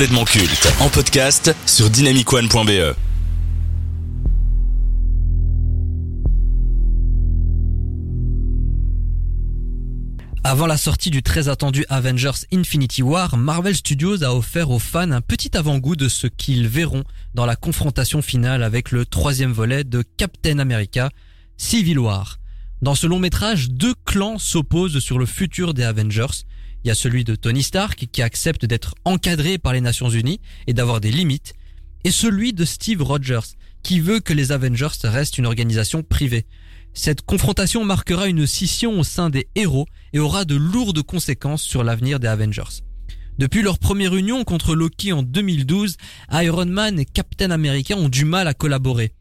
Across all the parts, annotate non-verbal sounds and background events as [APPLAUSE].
culte en podcast sur dynamicone.be. Avant la sortie du très attendu Avengers Infinity War, Marvel Studios a offert aux fans un petit avant-goût de ce qu'ils verront dans la confrontation finale avec le troisième volet de Captain America, Civil War. Dans ce long métrage, deux clans s'opposent sur le futur des Avengers. Il y a celui de Tony Stark qui accepte d'être encadré par les Nations Unies et d'avoir des limites, et celui de Steve Rogers qui veut que les Avengers restent une organisation privée. Cette confrontation marquera une scission au sein des héros et aura de lourdes conséquences sur l'avenir des Avengers. Depuis leur première union contre Loki en 2012, Iron Man et Captain America ont du mal à collaborer.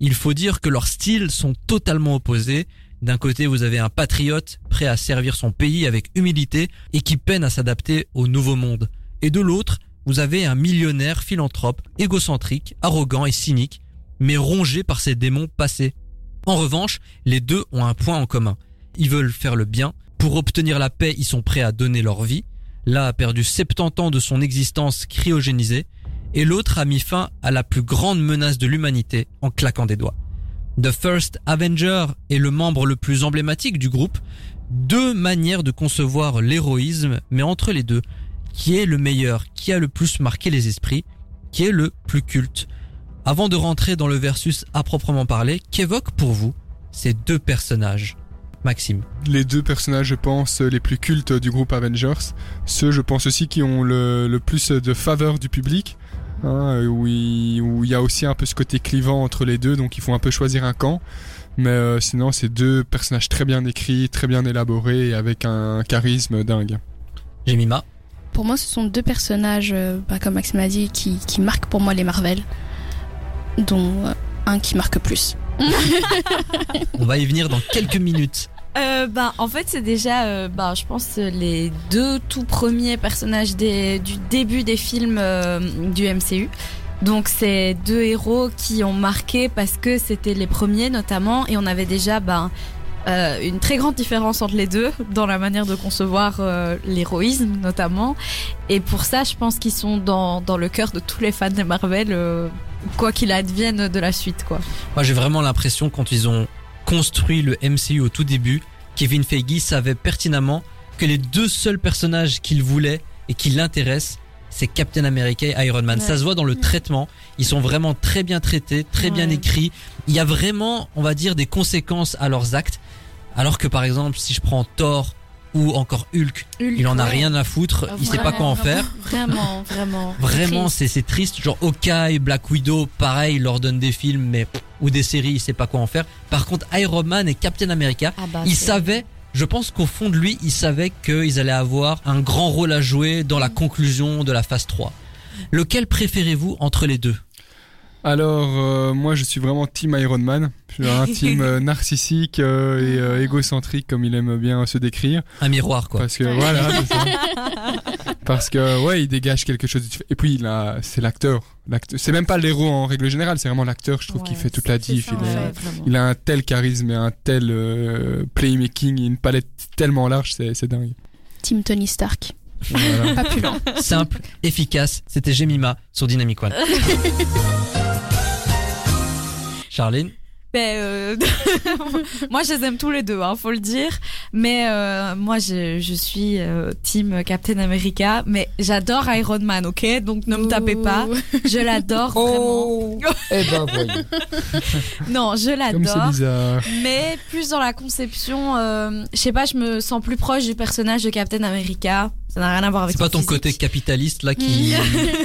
Il faut dire que leurs styles sont totalement opposés. D'un côté, vous avez un patriote prêt à servir son pays avec humilité et qui peine à s'adapter au nouveau monde. Et de l'autre, vous avez un millionnaire philanthrope, égocentrique, arrogant et cynique, mais rongé par ses démons passés. En revanche, les deux ont un point en commun. Ils veulent faire le bien. Pour obtenir la paix, ils sont prêts à donner leur vie. L'un a perdu 70 ans de son existence cryogénisée et l'autre a mis fin à la plus grande menace de l'humanité en claquant des doigts. The First Avenger est le membre le plus emblématique du groupe. Deux manières de concevoir l'héroïsme, mais entre les deux, qui est le meilleur, qui a le plus marqué les esprits, qui est le plus culte. Avant de rentrer dans le versus à proprement parler, qu'évoquent pour vous ces deux personnages? Maxime. Les deux personnages, je pense, les plus cultes du groupe Avengers. Ceux, je pense aussi, qui ont le, le plus de faveur du public. Hein, où, il, où il y a aussi un peu ce côté clivant entre les deux, donc il faut un peu choisir un camp. Mais euh, sinon, c'est deux personnages très bien écrits, très bien élaborés et avec un charisme dingue. Jemima. Pour moi, ce sont deux personnages, euh, bah, comme Maxime a dit, qui, qui marquent pour moi les Marvel, dont euh, un qui marque plus. [LAUGHS] On va y venir dans quelques minutes. Euh, bah, en fait, c'est déjà, euh, bah, je pense, les deux tout premiers personnages des, du début des films euh, du MCU. Donc, c'est deux héros qui ont marqué parce que c'était les premiers, notamment, et on avait déjà, bah, euh, une très grande différence entre les deux dans la manière de concevoir euh, l'héroïsme, notamment. Et pour ça, je pense qu'ils sont dans, dans le cœur de tous les fans de Marvel, quoi qu'il advienne de la suite, quoi. Moi, j'ai vraiment l'impression quand ils ont construit le MCU au tout début, Kevin Feige savait pertinemment que les deux seuls personnages qu'il voulait et qui l'intéressent, c'est Captain America et Iron Man. Ouais. Ça se voit dans le traitement. Ils sont vraiment très bien traités, très bien écrits. Il y a vraiment, on va dire, des conséquences à leurs actes. Alors que par exemple, si je prends Thor ou encore Hulk, il en a ouais. rien à foutre, il sait pas quoi en faire. Vraiment, vraiment. Vraiment, [LAUGHS] c'est c'est triste. Genre Hawkeye, Black Widow, pareil, il leur donne des films, mais ou des séries, il sait pas quoi en faire. Par contre, Iron Man et Captain America, Ah bah, ils savaient. Je pense qu'au fond de lui, il savait qu'ils allaient avoir un grand rôle à jouer dans la conclusion de la phase 3. Lequel préférez-vous entre les deux? Alors, euh, moi, je suis vraiment team Iron Man. Je suis un [LAUGHS] team euh, narcissique euh, et euh, égocentrique, comme il aime bien se décrire. Un miroir, quoi. Parce que voilà, ça. [LAUGHS] Parce que ouais, il dégage quelque chose. Et puis il a, c'est l'acteur. L'acteur- C'est même pas l'héros en règle générale, c'est vraiment l'acteur. Je trouve Ouais, qu'il fait toute la diff. ça, Il, est- ouais, vraiment. il a un tel charisme et un tel euh, playmaking, et une palette tellement large, c'est dingue. Team Tony Stark. Voilà. Pas plus lent. Simple, efficace. C'était Jemima sur Dynamic One. [LAUGHS] Charline Ben, euh, [LAUGHS] moi, je les aime tous les deux, hein, faut le dire. Mais euh, moi, je, je suis euh, team Captain America. Mais j'adore Iron Man, ok? Donc ne me tapez pas. Je l'adore [LAUGHS] Oh Eh ben voyons. [LAUGHS] Non, je l'adore. bizarre. Mais plus dans la conception, euh, je sais pas, je me sens plus proche du personnage de Captain America. Ça n'a rien à voir avec C'est pas ton physique. côté capitaliste là qui,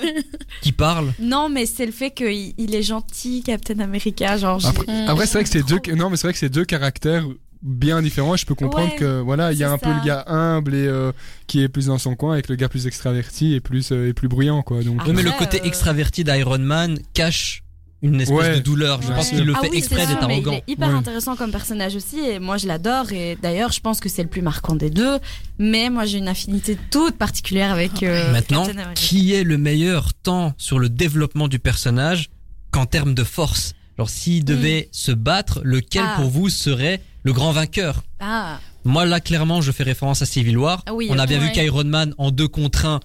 [LAUGHS] qui parle Non, mais c'est le fait qu'il il est gentil, Captain America. Genre, Après, après, c'est vrai que c'est deux, non, mais c'est vrai que c'est deux caractères bien différents. Je peux comprendre Ouais, que voilà, il y a un peu le gars humble et euh, qui est plus dans son coin, avec le gars plus extraverti et plus euh, et plus bruyant, quoi. Donc, mais le Après, côté euh, extraverti d'Iron Man cache une espèce Ouais, de douleur. Je pense qu'il le Ah fait oui, exprès d'être mais arrogant. Il est hyper Ouais. intéressant comme personnage aussi, et moi je l'adore. Et d'ailleurs, je pense que c'est le plus marquant des deux. Mais moi, j'ai une affinité toute particulière avec euh, Maintenant, qui est le meilleur tant sur le développement du personnage qu'en termes de force? Alors, s'il devait se battre, lequel Ah. pour vous serait le grand vainqueur? Ah, Moi, là, clairement, je fais référence à Civil War. Ah oui, On a ok. bien vu qu'Iron Man, en deux contre un,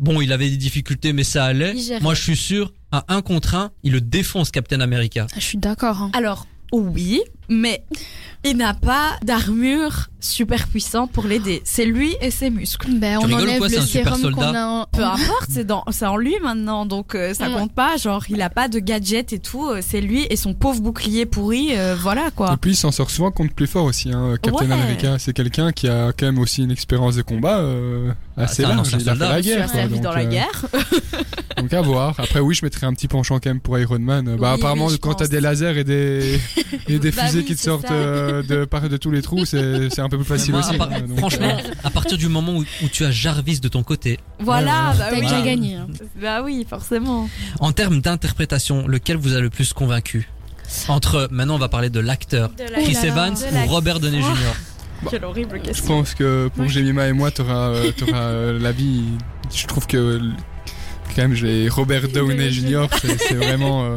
bon, il avait des difficultés, mais ça allait. Moi, je suis sûr, à un contre un, il le défonce Captain America. Ah, Je suis d'accord. hein. Alors, oui, mais il n'a pas d'armure super puissante pour l'aider. C'est lui et ses muscles. Ben, on enlève quoi, le sérum qu'on a. en- Peu importe, c'est dans, c'est en lui maintenant, donc euh, ça compte pas. Genre, il a pas de gadget et tout. euh, C'est lui et son pauvre bouclier pourri. euh, voilà quoi. Et puis il s'en sort souvent contre plus fort aussi. Hein. Captain Ouais. America, c'est quelqu'un qui a quand même aussi une expérience de combat euh, assez un large. Il a fait la guerre. quoi. Donc, dans la euh, guerre. [LAUGHS] Donc à voir. Après oui, je mettrais un petit penchant quand même pour Iron Man. bah Oui, apparemment quand t'as des lasers et des et des [LAUGHS] Bah fusées qui te sortent euh, de par de tous les trous, c'est un peu plus facile Moi, aussi. à hein. Donc, franchement, euh, à partir du moment où, où tu as Jarvis de ton côté, Voilà, ouais. bah T'as oui. gagné. hein. Bah oui, forcément. en termes d'interprétation, lequel vous a le plus convaincu? Entre, maintenant on va parler de l'acteur, Chris. Evans ou. Robert Downey Jr. Quelle horrible je question. pense que pour je- Jemima et moi, t'auras euh, euh, l'avis. Je trouve que quand même j'ai Robert Downey Jr. C'est c'est vraiment. euh,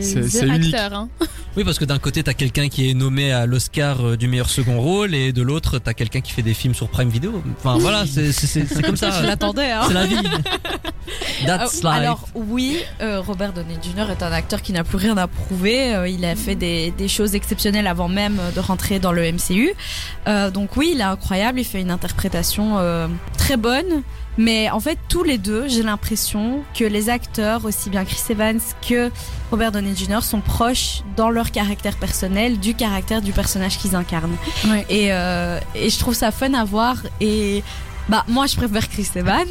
C'est unique. Hein. [LAUGHS] Oui, parce que d'un côté t'as quelqu'un qui est nommé à l'Oscar euh, du meilleur second rôle et de l'autre t'as quelqu'un qui fait des films sur Prime Video. Enfin voilà, c'est comme ça. [LAUGHS] Je l'attendais, hein. C'est la vie. [LAUGHS] That's Ah, life. Alors oui, euh, Robert Downey Jr. est un acteur qui n'a plus rien à prouver. Euh, il a fait des, des choses exceptionnelles avant même de rentrer dans le MCU. Euh, donc oui, il est incroyable. Il fait une interprétation euh, très bonne. Mais en fait, tous les deux, j'ai l'impression que les acteurs, aussi bien Chris Evans que Robert Downey Jr., sont proches dans leur caractère personnel du caractère du personnage qu'ils incarnent. Ouais. Et, euh, et je trouve ça fun à voir. Et bah moi, je préfère Chris Evans,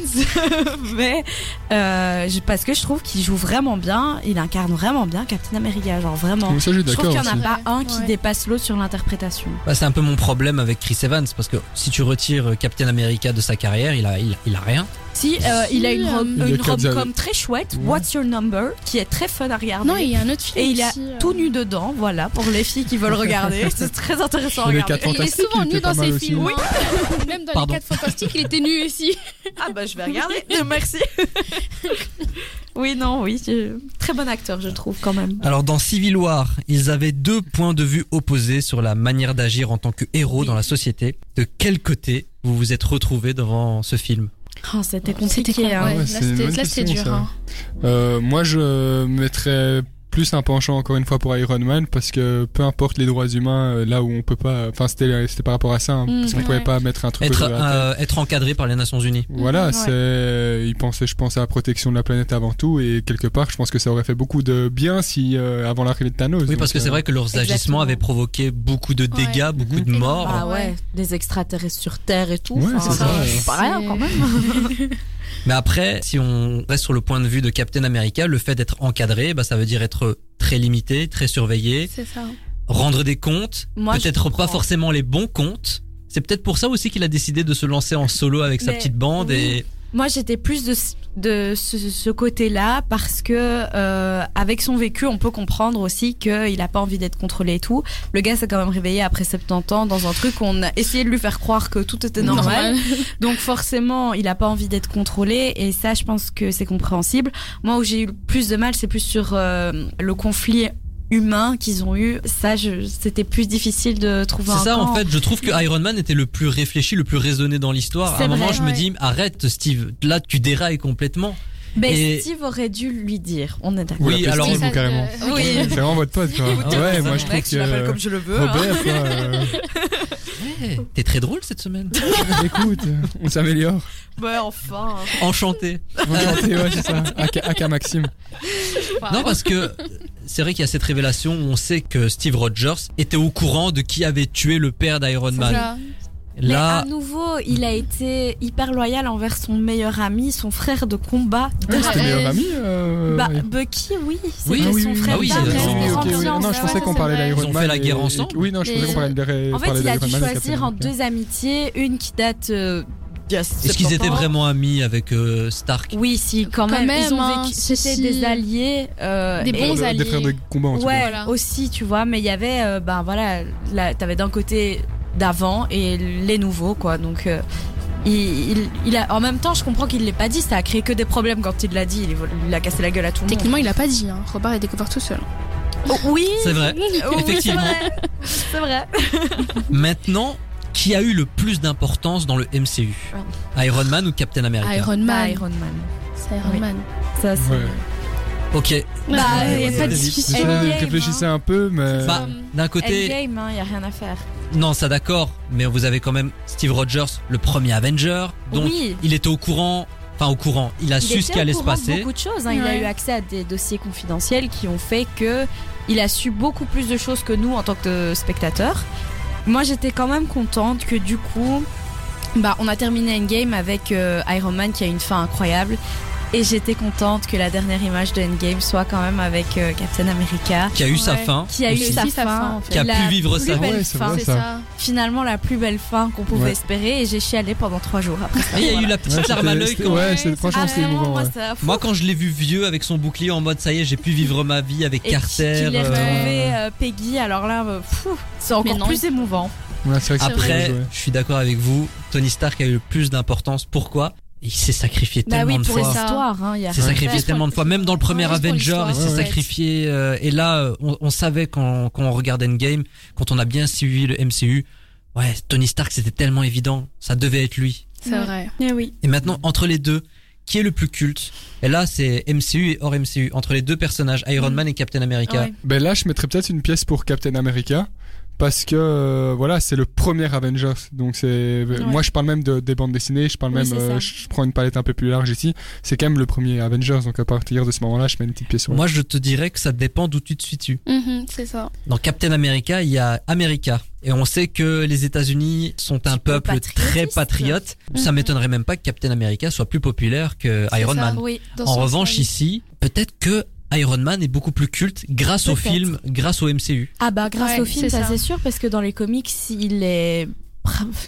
[LAUGHS] mais euh, je- parce que je trouve qu'il joue vraiment bien. Il incarne vraiment bien Captain America, genre vraiment. Ça, je trouve qu'il n'y en aussi. a pas un qui Ouais. dépasse l'autre sur l'interprétation. Bah, c'est un peu mon problème avec Chris Evans parce que si tu retires Captain America de sa carrière, il a, il, il a rien. Si, euh, il a une, rom- une rom-com très chouette, Ouais. What's Your Number, qui est très fun à regarder. Non, il y a un autre film. Et il a euh, tout nu dedans, voilà, pour les filles qui veulent regarder. [LAUGHS] C'est très intéressant à regarder. Il est souvent il nu dans ses films. Oui. hein. Même dans Pardon. les 4 fantastiques, il [LAUGHS] était nu aussi. Ah bah je vais [LAUGHS] regarder, merci. [LAUGHS] oui, non, oui, je- très bon acteur je trouve quand même. Alors dans Civil War, ils avaient deux points de vue opposés sur la manière d'agir en tant que héros Oui. dans la société. De quel côté vous vous êtes retrouvés devant ce film? Oh, c'était compliqué. Hein. ouais, là, c'était dur. hein. Euh, moi, je mettrais plus un penchant encore une fois pour Iron Man parce que peu importe les droits humains, euh, là où on peut pas, enfin c'était c'était par rapport à ça, hein, Mm, parce qu'on ouais. pouvait pas mettre un truc être, euh, être encadré par les Nations Unies. Voilà, Ouais. c'est, il pensait, je pense, à la protection de la planète avant tout, et quelque part, je pense que ça aurait fait beaucoup de bien si, euh, avant l'arrivée de Thanos. Oui, donc, parce que c'est euh, vrai que leurs Exactement. agissements avaient provoqué beaucoup de dégâts, Ouais. beaucoup de Mhm. morts. Bah ouais, Ouais. des extraterrestres sur Terre et tout. Ouais, Enfin, c'est ça, ouais. c'est pas rien quand même. [LAUGHS] Mais après, si on reste sur le point de vue de Captain America, le fait d'être encadré, bah, ça veut dire être très limité, très surveillé, C'est ça. rendre des comptes, peut-être pas forcément les bons comptes. C'est peut-être pour ça aussi qu'il a décidé de se lancer en solo avec sa petite bande oui. et Moi, j'étais plus de, ce- de ce, ce côté-là parce que euh, avec son vécu, on peut comprendre aussi qu'il a pas envie d'être contrôlé et tout. Le gars s'est quand même réveillé après 70 ans dans un truc où on a essayé de lui faire croire que tout était normal. Donc forcément, il a pas envie d'être contrôlé et ça, je pense que c'est compréhensible. Moi, où j'ai eu le plus de mal, c'est plus sur euh, le conflit humain qu'ils ont eu. Ça, c'était plus difficile de trouver un c'est ça camp. en fait. Je trouve que Iron Man était le plus réfléchi, le plus raisonné dans l'histoire. À un moment, je me dis arrête, Steve. Là, tu dérailles complètement. Mais Et- Steve aurait dû lui dire. On est d'accord. Oui, alors- vous, carrément. euh, Oui. C'est vraiment votre pote, quoi. [LAUGHS] Ah ouais, moi, je trouve Mec, je que, comme je le veux. hein. Euh, [LAUGHS] Ouais, T'es très drôle cette semaine. [LAUGHS] écoute, on s'améliore. Ouais, enfin. Enchanté. Enchanté, ouais, c'est ça. Aka, Aka Maxime. Non, parce que c'est vrai qu'il y a cette révélation où on sait que Steve Rogers était au courant de qui avait tué le père d'Iron C'est Man. ça. Mais Là, à nouveau, il a été hyper loyal envers son meilleur ami, son frère de combat. Ouais, C'était Ouais. meilleur ami. euh, Bah, ouais. Bucky, oui, c'était Oui. Ah son frère Ah oui, mais oui, en ok, oui. Non, je pensais ouais, qu'on parlait d'Iron Ils ont Man. fait la guerre et- ensemble. Oui, non, je pensais qu'on parlait d'Iron En fait, il a dû Man choisir en deux amitiés, une qui date euh, est-ce qu'ils 70 étaient vraiment amis avec euh, Stark? Oui, si, quand Quand même. même, Ils ont hein, vécu- C'était si. des alliés. euh, Des bons alliés. Des frères de combat, en tout Ouais, cas. Voilà. aussi, tu vois, mais il y avait, euh, ben voilà, là, t'avais d'un côté d'avant et les nouveaux, quoi. Donc, euh, il, il, il a, en même temps, je comprends qu'il l'ait pas dit, ça a créé que des problèmes quand il l'a dit, il, il a cassé la gueule à tout le monde. Techniquement, il a pas dit. Hein. Robert a découvert tout seul. Oh, oui, C'est vrai. Oh, [LAUGHS] oui, Effectivement. c'est vrai. C'est vrai. Maintenant, qui a eu le plus d'importance dans le MCU Iron Man ou Captain America Iron Man. Iron Man. C'est Iron Oui. Man. Ça, c'est. Ouais. Ok. Bah, Ouais, y a ouais, pas de discussion. Endgame, réfléchissez hein. un peu, mais Bah, d'un côté, Endgame, hein, y a rien à faire. non, ça d'accord, mais vous avez quand même Steve Rogers, le premier Avenger, donc oui. il était au courant, enfin au courant, il a Il su ce qui allait se courant de passer. beaucoup de choses. hein. Il a eu accès à des dossiers confidentiels qui ont fait que il a su beaucoup plus de choses que nous en tant que spectateurs. Moi, j'étais quand même contente que du coup, bah, on a terminé Endgame avec euh, Iron Man qui a une fin incroyable. Et j'étais contente que la dernière image de Endgame soit quand même avec euh, Captain America, Qui a eu sa fin, qui a eu aussi. sa fin, fin, en fait. Qui a la pu vivre sa- ouais, c'est fin. ça. Finalement, la plus belle fin qu'on pouvait Ouais. espérer. Et j'ai chialé pendant trois jours après. ça. Il y a eu la petite Ouais, larme à l'œil quand ouais, c'est- c'est- franchement, Ah, c'était émouvant. moi, ouais. ça- Moi, quand je l'ai vu vieux avec son bouclier en mode ça y est, j'ai pu vivre ma vie avec et Carter. qu'il ait euh, retrouvé euh, Peggy, alors là, c'est encore plus émouvant. Ouais, c'est vrai que c'est Après, ouais. je suis d'accord avec vous. Tony Stark a eu le plus d'importance. Pourquoi? Il s'est sacrifié Bah tellement oui, de pour fois. hein, y a s'est sacrifié tellement de fois. Même dans le premier Ouais, Avenger, il s'est ouais, sacrifié. euh, et là, euh, on, on savait quand, quand on regardait Endgame, quand on a bien suivi le MCU, ouais, Tony Stark, c'était tellement évident. Ça devait être lui. C'est Ouais. vrai. Eh oui. Et maintenant, entre les deux, qui est le plus culte? Et là, c'est MCU et hors MCU. Entre les deux personnages, Iron Mm. Man et Captain America. Ouais. Ben là, je mettrais peut-être une pièce pour Captain America. Parce que euh, voilà, c'est le premier Avengers. Donc c'est moi je parle même de, des bandes dessinées, je parle Oui, même euh, je prends une palette un peu plus large ici. C'est quand même le premier Avengers donc à partir de ce moment-là, je mets une petite pièce sur. Moi, je te dirais que ça dépend d'où tu te situes. Mhm, c'est ça. Dans Captain America, il y a America. Et on sait que les États-Unis sont un peu peuple très patriote. Ça Mhm. m'étonnerait même pas que Captain America soit plus populaire que Iron ça. Man. Oui. En revanche, ici, peut-être que Iron Man est beaucoup plus culte grâce au film, grâce au MCU. Ah bah grâce Ouais, au film, ça. c'est sûr, parce que dans les comics, il est,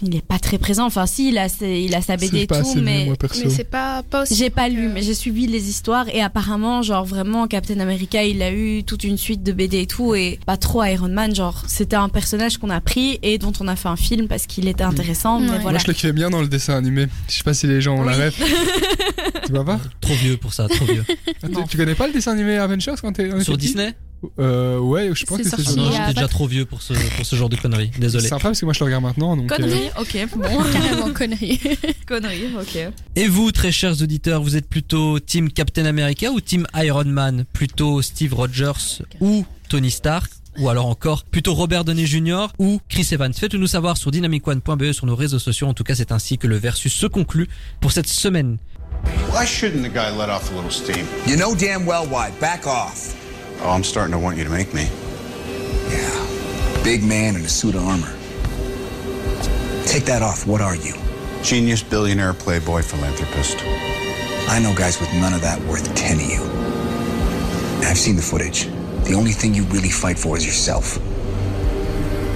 il est pas très présent. Enfin, si, il a, ses- il a sa BD et tout, mais moi. Mais c'est pas, pas aussi. j'ai pas que- lu, mais j'ai suivi les histoires et apparemment, genre vraiment, Captain America, il a eu toute une suite de BD et tout, et pas trop Iron Man. Genre, c'était un personnage qu'on a pris et dont on a fait un film parce qu'il était intéressant. Mais Ouais. voilà. Moi je le kiffais bien dans le dessin animé. Je sais pas si les gens ont la Oui. rêve. [LAUGHS] tu vas voir Trop vieux pour ça, trop vieux. Ah, tu, connais pas le dessin animé Avengers quand t'es Sur Disney? Euh ouais, je pense C'est que c'est a j'étais déjà trop vieux pour ce, pour ce genre de conneries. C'est Désolé. sympa parce que moi je le regarde maintenant donc. euh, Connerie, ok, bon. [LAUGHS] Carrément connerie. [LAUGHS] Connerie, ok. Et vous, très chers auditeurs, vous êtes plutôt Team Captain America ou Team Iron Man? Plutôt Steve Rogers ou Tony Stark? Ou alors encore plutôt Robert Downey Jr. ou Chris Evans? Faites-le nous savoir sur dynamicone.be sur nos réseaux sociaux. En tout cas, c'est ainsi que le versus se conclut pour cette semaine. Why shouldn't the guy let off a little steam? You know damn well why. Back off. Oh, I'm starting to want you to make me. Yeah. Big man in a suit of armor. Take that off. What are you? Genius, billionaire, playboy, philanthropist. I know guys with none of that worth 10 of you. I've seen the footage. The only thing you really fight for is yourself.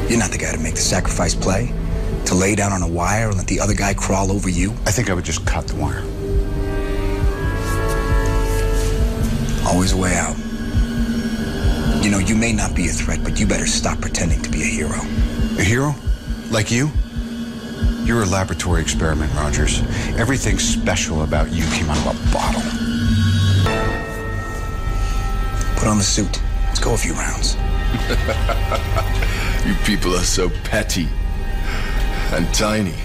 You're not the guy to make the sacrifice play, to lay down on a wire and let the other guy crawl over you. I think I would just cut the wire. Always a way out. You know, you may not be a threat, but you better stop pretending to be a hero. A hero? Like you? You're a laboratory experiment, Rogers. Everything special about you came out of a bottle. Put on the suit. Let's go a few rounds. [LAUGHS] You people are so petty and tiny.